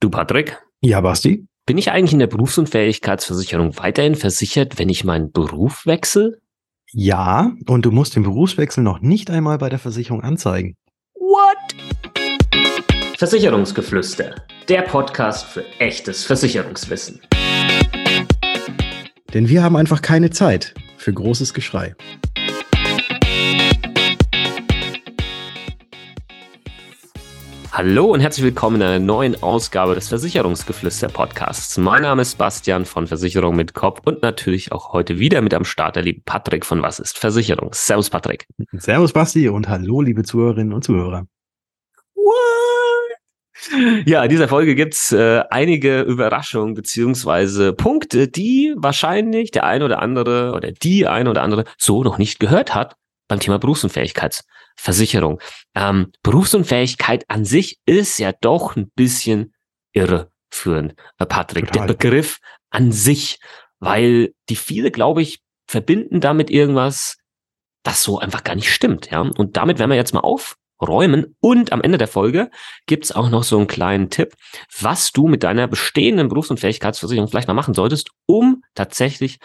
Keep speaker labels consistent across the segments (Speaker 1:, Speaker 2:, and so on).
Speaker 1: Du, Patrick?
Speaker 2: Ja, Basti?
Speaker 1: Bin ich eigentlich in der Berufsunfähigkeitsversicherung weiterhin versichert, wenn ich meinen Beruf wechsle?
Speaker 2: Ja, und du musst den Berufswechsel noch nicht einmal bei der Versicherung anzeigen.
Speaker 1: What? Versicherungsgeflüster, der Podcast für echtes Versicherungswissen.
Speaker 2: Denn wir haben einfach keine Zeit für großes Geschrei.
Speaker 1: Hallo und herzlich willkommen in einer neuen Ausgabe des Versicherungsgeflüster Podcasts. Mein Name ist Bastian von Versicherung mit Kopf und natürlich auch heute wieder mit am Start der liebe Patrick von Was ist Versicherung. Servus Patrick.
Speaker 2: Servus Basti und hallo liebe Zuhörerinnen und Zuhörer.
Speaker 1: What? Ja, in dieser Folge gibt's äh, einige Überraschungen beziehungsweise Punkte, die wahrscheinlich der ein oder andere oder die ein oder andere so noch nicht gehört hat beim Thema Berufsunfähigkeitsversicherung. Ähm, Berufsunfähigkeit an sich ist ja doch ein bisschen irreführend, äh, Patrick. Total. Der Begriff an sich, weil die viele, glaube ich, verbinden damit irgendwas, das so einfach gar nicht stimmt. Ja, und damit werden wir jetzt mal aufräumen. Und am Ende der Folge gibt's auch noch so einen kleinen Tipp, was du mit deiner bestehenden Berufsunfähigkeitsversicherung vielleicht mal machen solltest, um tatsächlich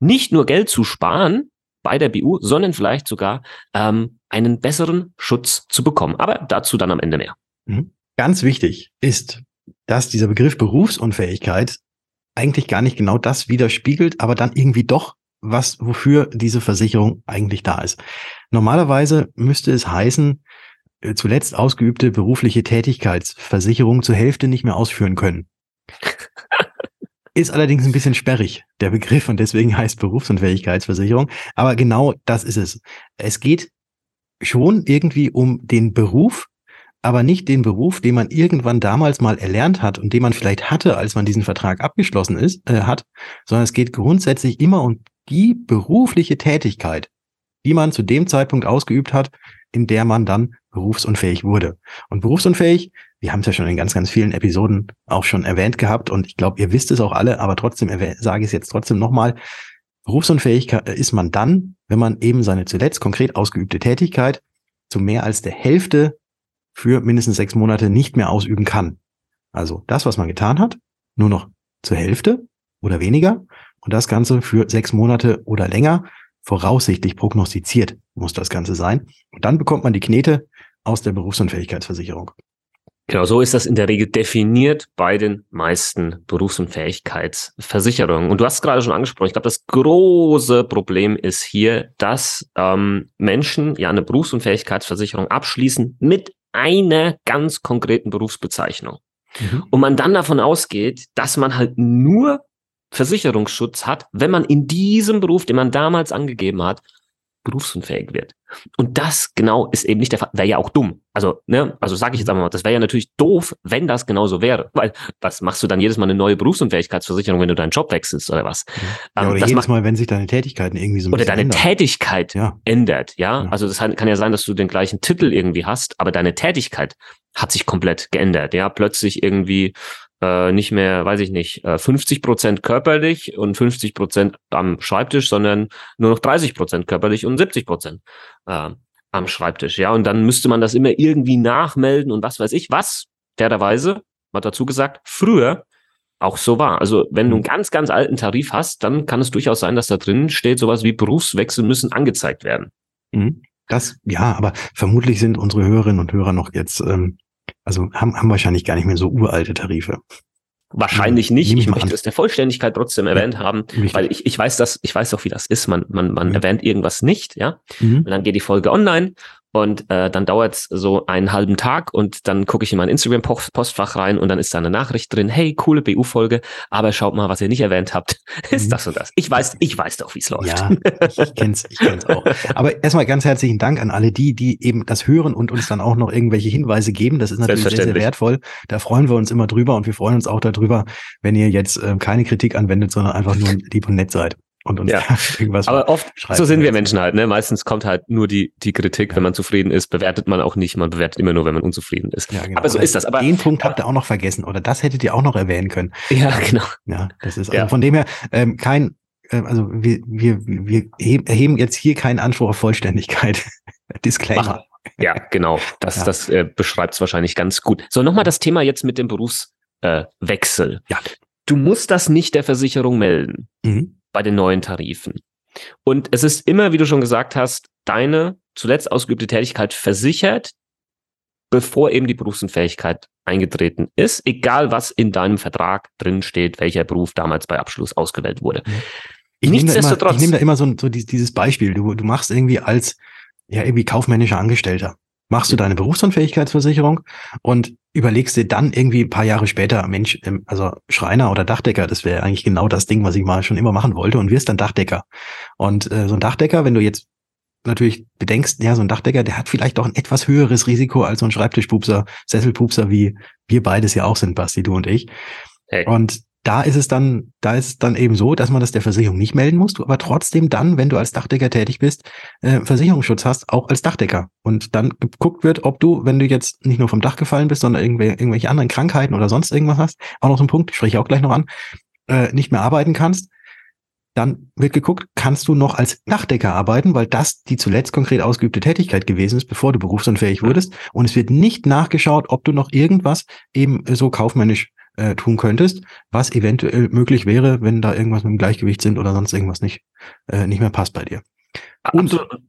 Speaker 1: nicht nur Geld zu sparen, bei der BU, sondern vielleicht sogar ähm, einen besseren Schutz zu bekommen. Aber dazu dann am Ende mehr.
Speaker 2: Mhm. Ganz wichtig ist, dass dieser Begriff Berufsunfähigkeit eigentlich gar nicht genau das widerspiegelt, aber dann irgendwie doch was, wofür diese Versicherung eigentlich da ist. Normalerweise müsste es heißen, äh, zuletzt ausgeübte berufliche Tätigkeitsversicherung zur Hälfte nicht mehr ausführen können. Ist allerdings ein bisschen sperrig, der Begriff, und deswegen heißt Berufsunfähigkeitsversicherung. Aber genau das ist es. Es geht schon irgendwie um den Beruf, aber nicht den Beruf, den man irgendwann damals mal erlernt hat und den man vielleicht hatte, als man diesen Vertrag abgeschlossen ist, äh, hat, sondern es geht grundsätzlich immer um die berufliche Tätigkeit, die man zu dem Zeitpunkt ausgeübt hat, in der man dann berufsunfähig wurde. Und berufsunfähig wir haben es ja schon in ganz, ganz vielen Episoden auch schon erwähnt gehabt und ich glaube, ihr wisst es auch alle, aber trotzdem sage ich es jetzt trotzdem nochmal. Berufsunfähig ist man dann, wenn man eben seine zuletzt konkret ausgeübte Tätigkeit zu mehr als der Hälfte für mindestens sechs Monate nicht mehr ausüben kann. Also das, was man getan hat, nur noch zur Hälfte oder weniger und das Ganze für sechs Monate oder länger, voraussichtlich prognostiziert muss das Ganze sein. Und dann bekommt man die Knete aus der Berufsunfähigkeitsversicherung.
Speaker 1: Genau, so ist das in der Regel definiert bei den meisten Berufsunfähigkeitsversicherungen. Und du hast es gerade schon angesprochen, ich glaube, das große Problem ist hier, dass ähm, Menschen ja eine Berufsunfähigkeitsversicherung abschließen mit einer ganz konkreten Berufsbezeichnung. Mhm. Und man dann davon ausgeht, dass man halt nur Versicherungsschutz hat, wenn man in diesem Beruf, den man damals angegeben hat, berufsunfähig wird. Und das genau ist eben nicht der Fall. Wäre ja auch dumm. Also, ne, also sage ich jetzt einmal mal, das wäre ja natürlich doof, wenn das genauso wäre. Weil was machst du dann jedes Mal eine neue Berufsunfähigkeitsversicherung, wenn du deinen Job wechselst oder was?
Speaker 2: Ja, ähm, oder
Speaker 1: das
Speaker 2: jedes Mal, wenn sich deine Tätigkeiten irgendwie so ein
Speaker 1: Oder deine
Speaker 2: ändern.
Speaker 1: Tätigkeit ja. ändert, ja? ja. Also das kann ja sein, dass du den gleichen Titel irgendwie hast, aber deine Tätigkeit hat sich komplett geändert. Ja, plötzlich irgendwie äh, nicht mehr, weiß ich nicht, äh, 50 Prozent körperlich und 50 Prozent am Schreibtisch, sondern nur noch 30 Prozent körperlich und 70 Prozent äh, am Schreibtisch. Ja, und dann müsste man das immer irgendwie nachmelden und was weiß ich, was fairerweise, mal dazu gesagt, früher auch so war. Also wenn du einen mhm. ganz, ganz alten Tarif hast, dann kann es durchaus sein, dass da drin steht, sowas wie Berufswechsel müssen angezeigt werden.
Speaker 2: Mhm. Das, ja, aber vermutlich sind unsere Hörerinnen und Hörer noch jetzt ähm, also haben, haben wahrscheinlich gar nicht mehr so uralte Tarife.
Speaker 1: Wahrscheinlich nicht. Ich möchte es der Vollständigkeit trotzdem erwähnt ja, haben, richtig. weil ich, ich weiß das, ich weiß auch, wie das ist. Man, man, man mhm. erwähnt irgendwas nicht, ja. Mhm. Und dann geht die Folge online und äh, dann dauert es so einen halben Tag und dann gucke ich in mein Instagram-Postfach rein und dann ist da eine Nachricht drin, hey, coole BU-Folge, aber schaut mal, was ihr nicht erwähnt habt, ist mhm. das und das. Ich weiß, ich weiß doch, wie es läuft.
Speaker 2: Ja, ich kenn's, ich kenn's auch. Aber erstmal ganz herzlichen Dank an alle die, die eben das hören und uns dann auch noch irgendwelche Hinweise geben. Das ist natürlich sehr, sehr wertvoll. Da freuen wir uns immer drüber und wir freuen uns auch darüber, wenn ihr jetzt äh, keine Kritik anwendet, sondern einfach nur lieb und nett seid und uns
Speaker 1: ja. irgendwas Aber oft, so sind wir Menschen halt, ne? Meistens kommt halt nur die, die Kritik, ja. wenn man zufrieden ist, bewertet man auch nicht, man bewertet immer nur, wenn man unzufrieden ist. Ja, genau. Aber so ist das. Aber
Speaker 2: den Punkt habt ihr auch noch vergessen oder das hättet ihr auch noch erwähnen können.
Speaker 1: Ja, genau.
Speaker 2: Ja, das ist also von dem her ähm, kein, äh, also wir, wir, wir erheben jetzt hier keinen Anspruch auf Vollständigkeit. Disclaimer.
Speaker 1: Mach. Ja, genau. Das, das äh, beschreibt es wahrscheinlich ganz gut. So, nochmal das Thema jetzt mit dem Berufs Berufswechsel. Äh, ja. Du musst das nicht der Versicherung melden mhm. Bei den neuen Tarifen. Und es ist immer, wie du schon gesagt hast, deine zuletzt ausgeübte Tätigkeit versichert, bevor eben die Berufsunfähigkeit eingetreten ist, egal was in deinem Vertrag drin steht, welcher Beruf damals bei Abschluss ausgewählt wurde.
Speaker 2: Ich nehme da immer, ich nehm da immer so, so dieses Beispiel. Du, du machst irgendwie als ja irgendwie kaufmännischer Angestellter machst du deine Berufsunfähigkeitsversicherung und überlegst dir dann irgendwie ein paar Jahre später, Mensch, ähm, also Schreiner oder Dachdecker, das wäre eigentlich genau das Ding, was ich mal schon immer machen wollte und wirst dann Dachdecker. Und äh, so ein Dachdecker, wenn du jetzt natürlich bedenkst, ja, so ein Dachdecker, der hat vielleicht auch ein etwas höheres Risiko als so ein Schreibtischpupser, Sesselpupser, wie wir beides ja auch sind, Basti, du und ich. Hey. Und da ist es dann, da ist es dann eben so, dass man das der Versicherung nicht melden muss, du aber trotzdem dann, wenn du als Dachdecker tätig bist, äh, Versicherungsschutz hast, auch als Dachdecker. Und dann geguckt wird, ob du, wenn du jetzt nicht nur vom Dach gefallen bist, sondern irgendwelche, irgendwelche anderen Krankheiten oder sonst irgendwas hast, auch noch so ein Punkt, spreche ich auch gleich noch an, äh, nicht mehr arbeiten kannst, dann wird geguckt, kannst du noch als Dachdecker arbeiten, weil das die zuletzt konkret ausgeübte Tätigkeit gewesen ist, bevor du berufsunfähig wurdest. Und es wird nicht nachgeschaut, ob du noch irgendwas eben so kaufmännisch äh, tun könntest, was eventuell möglich wäre, wenn da irgendwas mit dem Gleichgewicht sind oder sonst irgendwas nicht, äh, nicht mehr passt bei dir. Und Absolut.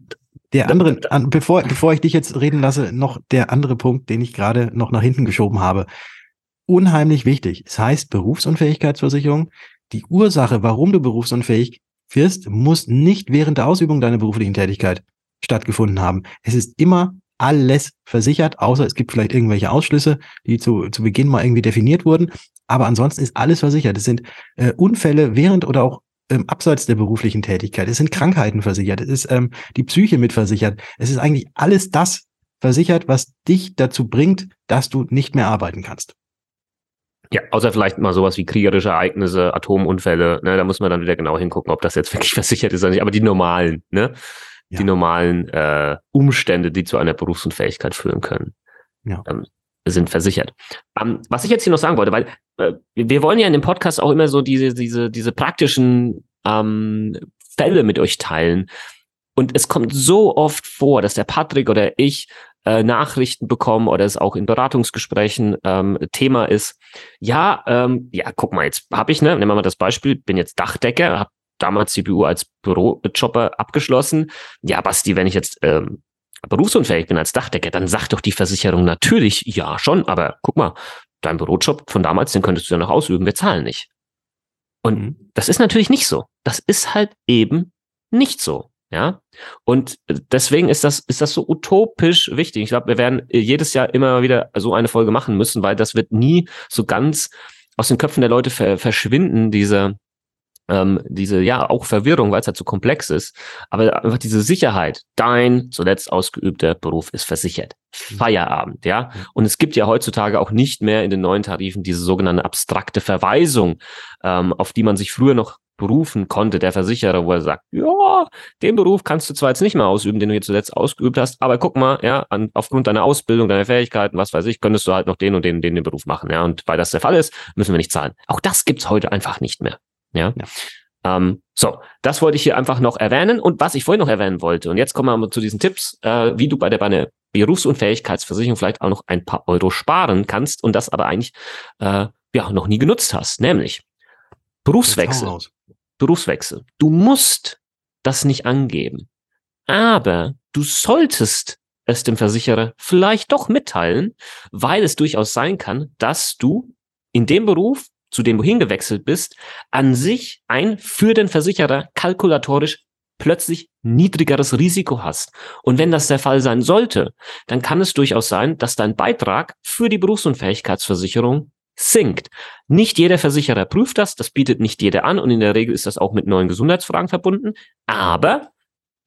Speaker 2: der andere, an, bevor, bevor ich dich jetzt reden lasse, noch der andere Punkt, den ich gerade noch nach hinten geschoben habe. Unheimlich wichtig. Es heißt Berufsunfähigkeitsversicherung. Die Ursache, warum du berufsunfähig wirst, muss nicht während der Ausübung deiner beruflichen Tätigkeit stattgefunden haben. Es ist immer alles versichert, außer es gibt vielleicht irgendwelche Ausschlüsse, die zu, zu Beginn mal irgendwie definiert wurden. Aber ansonsten ist alles versichert. Es sind äh, Unfälle während oder auch ähm, abseits der beruflichen Tätigkeit. Es sind Krankheiten versichert. Es ist ähm, die Psyche mit versichert. Es ist eigentlich alles das versichert, was dich dazu bringt, dass du nicht mehr arbeiten kannst.
Speaker 1: Ja, außer vielleicht mal sowas wie kriegerische Ereignisse, Atomunfälle, ne, da muss man dann wieder genau hingucken, ob das jetzt wirklich versichert ist oder nicht. Aber die normalen, ne? Ja. die normalen äh, Umstände, die zu einer Berufsunfähigkeit führen können, ja. ähm, sind versichert. Ähm, was ich jetzt hier noch sagen wollte, weil äh, wir wollen ja in dem Podcast auch immer so diese, diese, diese praktischen ähm, Fälle mit euch teilen. Und es kommt so oft vor, dass der Patrick oder ich äh, Nachrichten bekommen oder es auch in Beratungsgesprächen ähm, Thema ist. Ja, ähm, ja, guck mal, jetzt habe ich, ne, nehmen wir mal das Beispiel, bin jetzt Dachdecker, habe damals BU als Bürojobber abgeschlossen. Ja, Basti, wenn ich jetzt ähm, berufsunfähig bin als Dachdecker, dann sagt doch die Versicherung natürlich, ja schon, aber guck mal, dein Bürojob von damals, den könntest du ja noch ausüben, wir zahlen nicht. Und mhm. das ist natürlich nicht so. Das ist halt eben nicht so. Ja. Und deswegen ist das, ist das so utopisch wichtig. Ich glaube, wir werden jedes Jahr immer wieder so eine Folge machen müssen, weil das wird nie so ganz aus den Köpfen der Leute verschwinden, diese, ähm, diese, ja, auch Verwirrung, weil es halt so komplex ist, aber einfach diese Sicherheit, dein zuletzt ausgeübter Beruf ist versichert. Mhm. Feierabend, ja. Und es gibt ja heutzutage auch nicht mehr in den neuen Tarifen diese sogenannte abstrakte Verweisung, ähm, auf die man sich früher noch berufen konnte, der Versicherer, wo er sagt, ja, den Beruf kannst du zwar jetzt nicht mehr ausüben, den du jetzt zuletzt ausgeübt hast, aber guck mal, ja, an, aufgrund deiner Ausbildung, deiner Fähigkeiten, was weiß ich, könntest du halt noch den und den, den, den Beruf machen, ja. Und weil das der Fall ist, müssen wir nicht zahlen. Auch das gibt's heute einfach nicht mehr. Ja. ja. Ähm, so, das wollte ich hier einfach noch erwähnen. Und was ich vorhin noch erwähnen wollte, und jetzt kommen wir zu diesen Tipps, äh, wie du bei der bei einer Berufsunfähigkeitsversicherung vielleicht auch noch ein paar Euro sparen kannst und das aber eigentlich äh, ja noch nie genutzt hast, nämlich Berufswechsel. Berufswechsel. Du musst das nicht angeben, aber du solltest es dem Versicherer vielleicht doch mitteilen, weil es durchaus sein kann, dass du in dem Beruf zu dem du hingewechselt bist, an sich ein für den Versicherer kalkulatorisch plötzlich niedrigeres Risiko hast. Und wenn das der Fall sein sollte, dann kann es durchaus sein, dass dein Beitrag für die Berufsunfähigkeitsversicherung sinkt. Nicht jeder Versicherer prüft das, das bietet nicht jeder an und in der Regel ist das auch mit neuen Gesundheitsfragen verbunden. Aber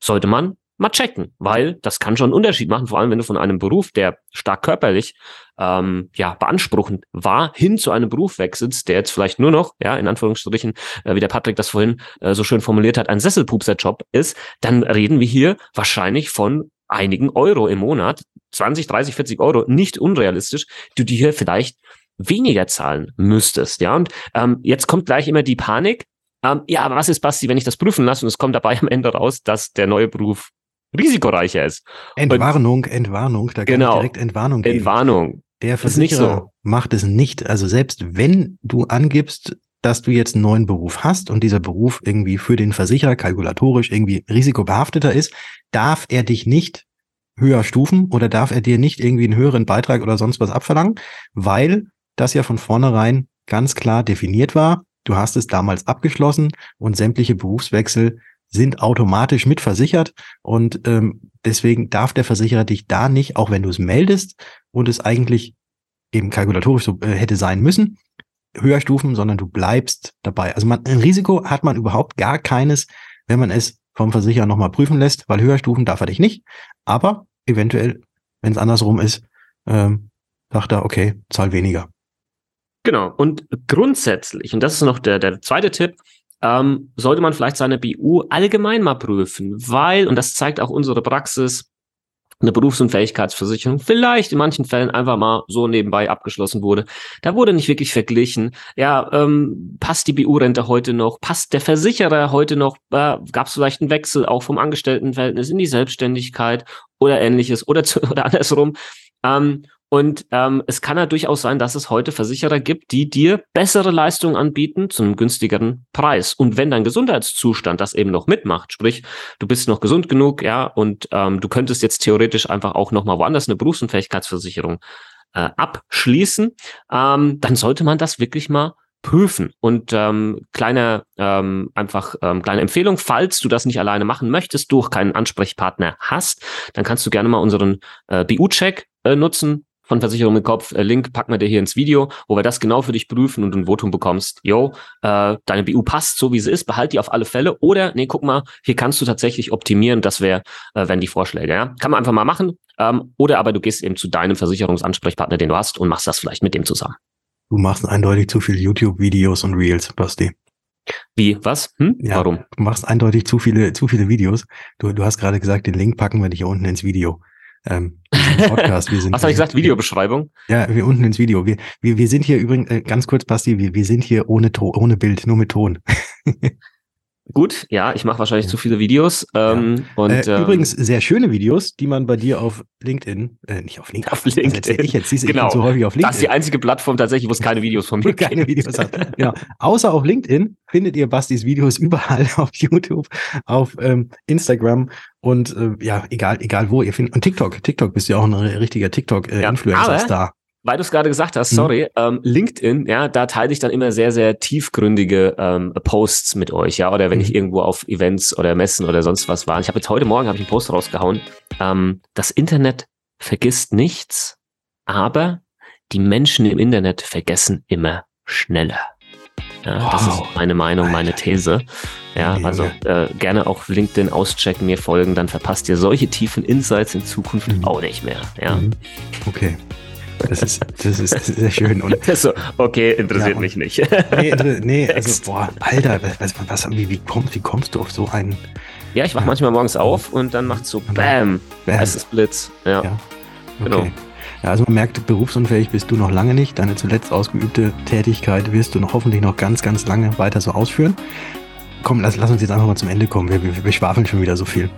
Speaker 1: sollte man mal checken, weil das kann schon einen Unterschied machen, vor allem wenn du von einem Beruf, der stark körperlich ähm, ja beanspruchend war, hin zu einem Beruf wechselst, der jetzt vielleicht nur noch, ja, in Anführungsstrichen, äh, wie der Patrick das vorhin äh, so schön formuliert hat, ein Sesselpupser-Job ist, dann reden wir hier wahrscheinlich von einigen Euro im Monat, 20, 30, 40 Euro, nicht unrealistisch, du hier vielleicht weniger zahlen müsstest, ja. Und ähm, jetzt kommt gleich immer die Panik, ähm, ja, aber was ist, Basti, wenn ich das prüfen lasse und es kommt dabei am Ende raus, dass der neue Beruf risikoreicher ist.
Speaker 2: Entwarnung, und, Entwarnung, da kann
Speaker 1: genau,
Speaker 2: direkt Entwarnung
Speaker 1: geben. Entwarnung.
Speaker 2: Der Versicherer so. macht es nicht. Also selbst wenn du angibst, dass du jetzt einen neuen Beruf hast und dieser Beruf irgendwie für den Versicherer kalkulatorisch irgendwie risikobehafteter ist, darf er dich nicht höher stufen oder darf er dir nicht irgendwie einen höheren Beitrag oder sonst was abverlangen, weil das ja von vornherein ganz klar definiert war. Du hast es damals abgeschlossen und sämtliche Berufswechsel sind automatisch mitversichert und ähm, deswegen darf der Versicherer dich da nicht, auch wenn du es meldest und es eigentlich eben kalkulatorisch so äh, hätte sein müssen, höher stufen, sondern du bleibst dabei. Also man, ein Risiko hat man überhaupt gar keines, wenn man es vom Versicherer nochmal prüfen lässt, weil höher stufen darf er dich nicht. Aber eventuell, wenn es andersrum ist, ähm, sagt er, okay, zahl weniger.
Speaker 1: Genau. Und grundsätzlich, und das ist noch der, der zweite Tipp, ähm, sollte man vielleicht seine BU allgemein mal prüfen, weil, und das zeigt auch unsere Praxis, eine Berufsunfähigkeitsversicherung vielleicht in manchen Fällen einfach mal so nebenbei abgeschlossen wurde. Da wurde nicht wirklich verglichen. Ja, ähm, passt die BU-Rente heute noch? Passt der Versicherer heute noch? Äh, Gab es vielleicht einen Wechsel auch vom Angestelltenverhältnis in die Selbstständigkeit oder ähnliches oder, zu, oder andersrum? Ähm, und ähm, es kann ja durchaus sein, dass es heute Versicherer gibt, die dir bessere Leistungen anbieten zu einem günstigeren Preis. Und wenn dein Gesundheitszustand das eben noch mitmacht, sprich, du bist noch gesund genug, ja, und ähm, du könntest jetzt theoretisch einfach auch nochmal woanders eine Berufsunfähigkeitsversicherung äh, abschließen, ähm, dann sollte man das wirklich mal prüfen. Und ähm, kleine, ähm, einfach ähm, kleine Empfehlung, falls du das nicht alleine machen möchtest, du auch keinen Ansprechpartner hast, dann kannst du gerne mal unseren äh, BU-Check äh, nutzen von Versicherung im Kopf. Äh, Link packen wir dir hier ins Video, wo wir das genau für dich prüfen und ein Votum bekommst. Yo, äh, deine BU passt so, wie sie ist, behalt die auf alle Fälle. Oder, nee, guck mal, hier kannst du tatsächlich optimieren. Das wäre, äh, wenn die Vorschläge, ja. Kann man einfach mal machen. Ähm, oder aber du gehst eben zu deinem Versicherungsansprechpartner, den du hast, und machst das vielleicht mit dem zusammen.
Speaker 2: Du machst eindeutig zu viel YouTube-Videos und Reels, Basti.
Speaker 1: Wie? Was? Hm?
Speaker 2: Ja, Warum? Du machst eindeutig zu viele, zu viele Videos. Du, du hast gerade gesagt, den Link packen wir dich hier unten ins Video
Speaker 1: ähm, Podcast. Wir sind, Was habe ich gesagt? Videobeschreibung?
Speaker 2: Ja, wir unten ins Video. Wir, wir, wir sind hier übrigens, äh, ganz kurz, Basti, wir, wir sind hier ohne, to ohne Bild, nur mit Ton.
Speaker 1: Gut, ja, ich mache wahrscheinlich ja. zu viele Videos. Ähm,
Speaker 2: ja. und, äh, ähm, übrigens sehr schöne Videos, die man bei dir auf LinkedIn, äh, nicht auf LinkedIn, auf
Speaker 1: LinkedIn. Ich jetzt, siehst, genau. Ich so häufig auf LinkedIn. Das ist die einzige Plattform tatsächlich, wo es keine Videos von mir
Speaker 2: keine Videos hat. Genau. Außer auf LinkedIn findet ihr Bastis Videos überall auf YouTube, auf ähm, Instagram und äh, ja, egal, egal wo ihr findet. Und TikTok, TikTok bist du ja auch ein richtiger TikTok-Influencer-Star.
Speaker 1: Weil du es gerade gesagt hast, mhm. sorry, mhm. ähm, LinkedIn, ja, da teile ich dann immer sehr, sehr tiefgründige ähm, Posts mit euch, ja, oder wenn mhm. ich irgendwo auf Events oder Messen oder sonst was war. Ich habe jetzt heute Morgen habe ich einen Post rausgehauen. Ähm, das Internet vergisst nichts, aber die Menschen im Internet vergessen immer schneller. Ja, wow. Das ist meine Meinung, meine These. Ja, also äh, gerne auch LinkedIn auschecken, mir folgen, dann verpasst ihr solche tiefen Insights in Zukunft mhm. auch nicht mehr. Ja. Mhm.
Speaker 2: Okay. Das ist, das ist sehr schön. Und,
Speaker 1: so, okay, interessiert ja, mich nicht.
Speaker 2: Nee, nee also, boah, Alter, was, was, wie, wie, kommst, wie kommst du auf so einen?
Speaker 1: Ja, ich wach ja. manchmal morgens auf und dann macht so BAM, Bam. es ist Blitz. Ja, ja.
Speaker 2: Genau. Okay. genau. Ja, also man merkt, berufsunfähig bist du noch lange nicht. Deine zuletzt ausgeübte Tätigkeit wirst du noch hoffentlich noch ganz, ganz lange weiter so ausführen. Komm, lass, lass uns jetzt einfach mal zum Ende kommen. Wir, wir, wir schwafeln schon wieder so viel.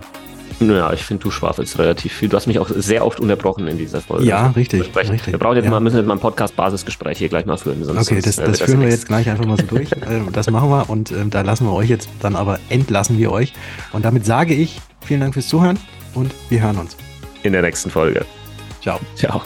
Speaker 1: Naja, ich finde, du schwafelst relativ viel. Du hast mich auch sehr oft unterbrochen in dieser Folge.
Speaker 2: Ja, richtig.
Speaker 1: richtig. Wir brauchen jetzt ja. mal, müssen jetzt mal ein Podcast-Basisgespräch hier gleich mal führen.
Speaker 2: Sonst, okay, das, das, das führen wir jetzt gleich einfach mal so durch. Ähm, das machen wir und äh, da lassen wir euch jetzt dann aber entlassen wir euch. Und damit sage ich vielen Dank fürs Zuhören und wir hören uns.
Speaker 1: In der nächsten Folge.
Speaker 2: Ciao.
Speaker 1: Ciao.